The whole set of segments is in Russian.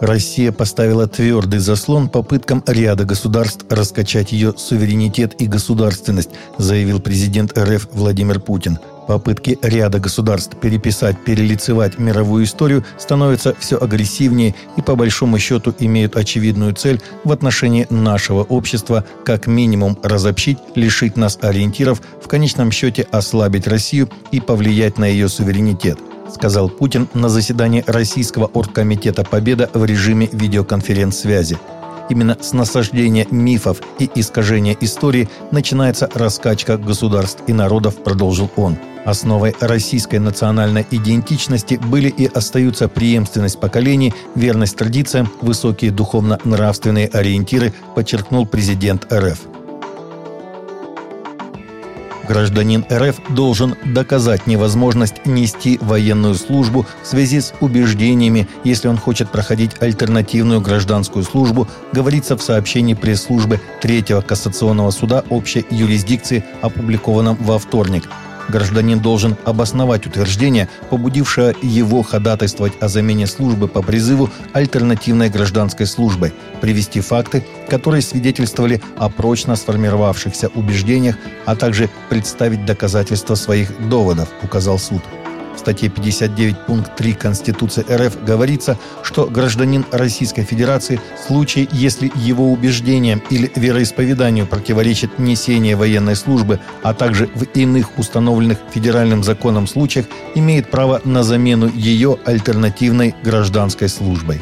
Россия поставила твердый заслон попыткам ряда государств раскачать ее суверенитет и государственность, заявил президент РФ Владимир Путин. Попытки ряда государств переписать, перелицевать мировую историю становятся все агрессивнее и по большому счету имеют очевидную цель в отношении нашего общества как минимум разобщить, лишить нас ориентиров, в конечном счете ослабить Россию и повлиять на ее суверенитет сказал Путин на заседании Российского оргкомитета «Победа» в режиме видеоконференц-связи. Именно с насаждения мифов и искажения истории начинается раскачка государств и народов, продолжил он. Основой российской национальной идентичности были и остаются преемственность поколений, верность традициям, высокие духовно-нравственные ориентиры, подчеркнул президент РФ. Гражданин РФ должен доказать невозможность нести военную службу в связи с убеждениями, если он хочет проходить альтернативную гражданскую службу, говорится в сообщении пресс-службы Третьего кассационного суда общей юрисдикции, опубликованном во вторник гражданин должен обосновать утверждение, побудившее его ходатайствовать о замене службы по призыву альтернативной гражданской службой, привести факты, которые свидетельствовали о прочно сформировавшихся убеждениях, а также представить доказательства своих доводов, указал суд. В статье 59 пункт 3 Конституции РФ говорится, что гражданин Российской Федерации в случае, если его убеждениям или вероисповеданию противоречит несение военной службы, а также в иных установленных федеральным законом случаях, имеет право на замену ее альтернативной гражданской службой.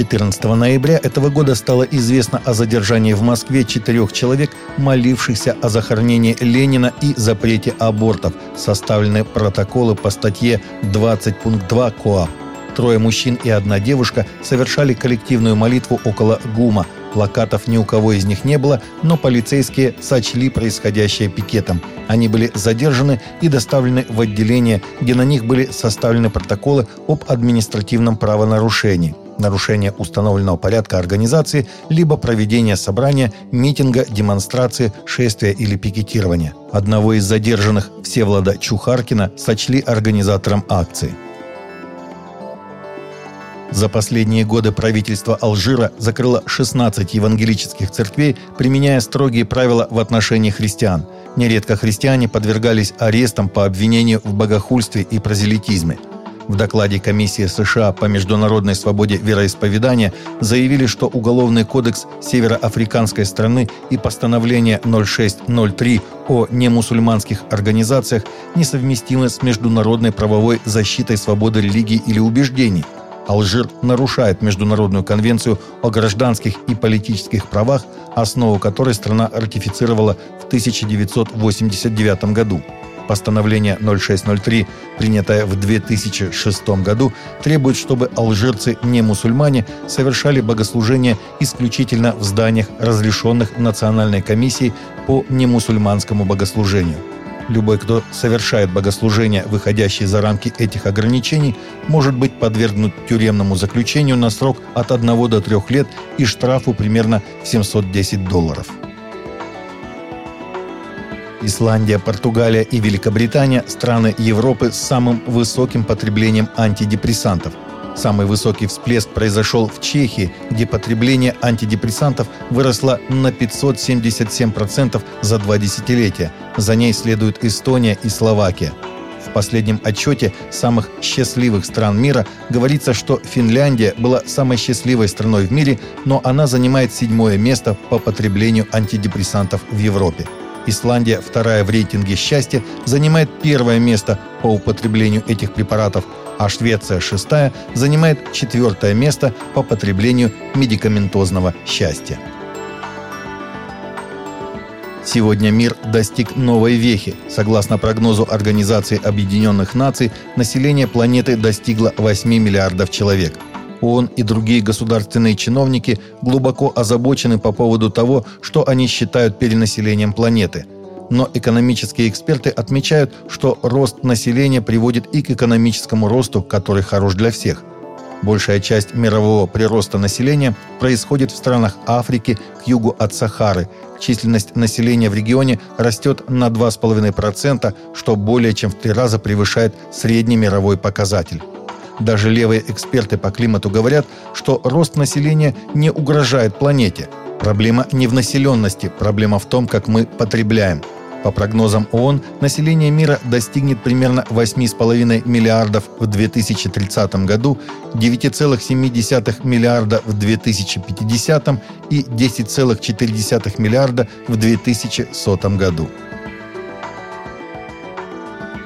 14 ноября этого года стало известно о задержании в Москве четырех человек, молившихся о захоронении Ленина и запрете абортов. Составлены протоколы по статье 20 пункт 2 КОАП. Трое мужчин и одна девушка совершали коллективную молитву около ГУМа. Плакатов ни у кого из них не было, но полицейские сочли происходящее пикетом. Они были задержаны и доставлены в отделение, где на них были составлены протоколы об административном правонарушении нарушение установленного порядка организации, либо проведение собрания, митинга, демонстрации, шествия или пикетирования. Одного из задержанных, Всевлада Чухаркина, сочли организатором акции. За последние годы правительство Алжира закрыло 16 евангелических церквей, применяя строгие правила в отношении христиан. Нередко христиане подвергались арестам по обвинению в богохульстве и прозелитизме – в докладе Комиссии США по международной свободе вероисповедания заявили, что Уголовный кодекс североафриканской страны и постановление 0603 о немусульманских организациях несовместимы с международной правовой защитой свободы религии или убеждений. Алжир нарушает Международную конвенцию о гражданских и политических правах, основу которой страна ратифицировала в 1989 году. Постановление 0603, принятое в 2006 году, требует, чтобы алжирцы не мусульмане совершали богослужения исключительно в зданиях, разрешенных Национальной комиссией по немусульманскому богослужению. Любой, кто совершает богослужения, выходящие за рамки этих ограничений, может быть подвергнут тюремному заключению на срок от 1 до 3 лет и штрафу примерно 710 долларов. Исландия, Португалия и Великобритания – страны Европы с самым высоким потреблением антидепрессантов. Самый высокий всплеск произошел в Чехии, где потребление антидепрессантов выросло на 577% за два десятилетия. За ней следуют Эстония и Словакия. В последнем отчете самых счастливых стран мира говорится, что Финляндия была самой счастливой страной в мире, но она занимает седьмое место по потреблению антидепрессантов в Европе. Исландия, вторая в рейтинге счастья, занимает первое место по употреблению этих препаратов, а Швеция, шестая, занимает четвертое место по потреблению медикаментозного счастья. Сегодня мир достиг новой вехи. Согласно прогнозу Организации Объединенных Наций, население планеты достигло 8 миллиардов человек – ООН и другие государственные чиновники глубоко озабочены по поводу того, что они считают перенаселением планеты. Но экономические эксперты отмечают, что рост населения приводит и к экономическому росту, который хорош для всех. Большая часть мирового прироста населения происходит в странах Африки к югу от Сахары. Численность населения в регионе растет на 2,5%, что более чем в три раза превышает средний мировой показатель. Даже левые эксперты по климату говорят, что рост населения не угрожает планете. Проблема не в населенности, проблема в том, как мы потребляем – по прогнозам ООН, население мира достигнет примерно 8,5 миллиардов в 2030 году, 9,7 миллиарда в 2050 и 10,4 миллиарда в 2100 году.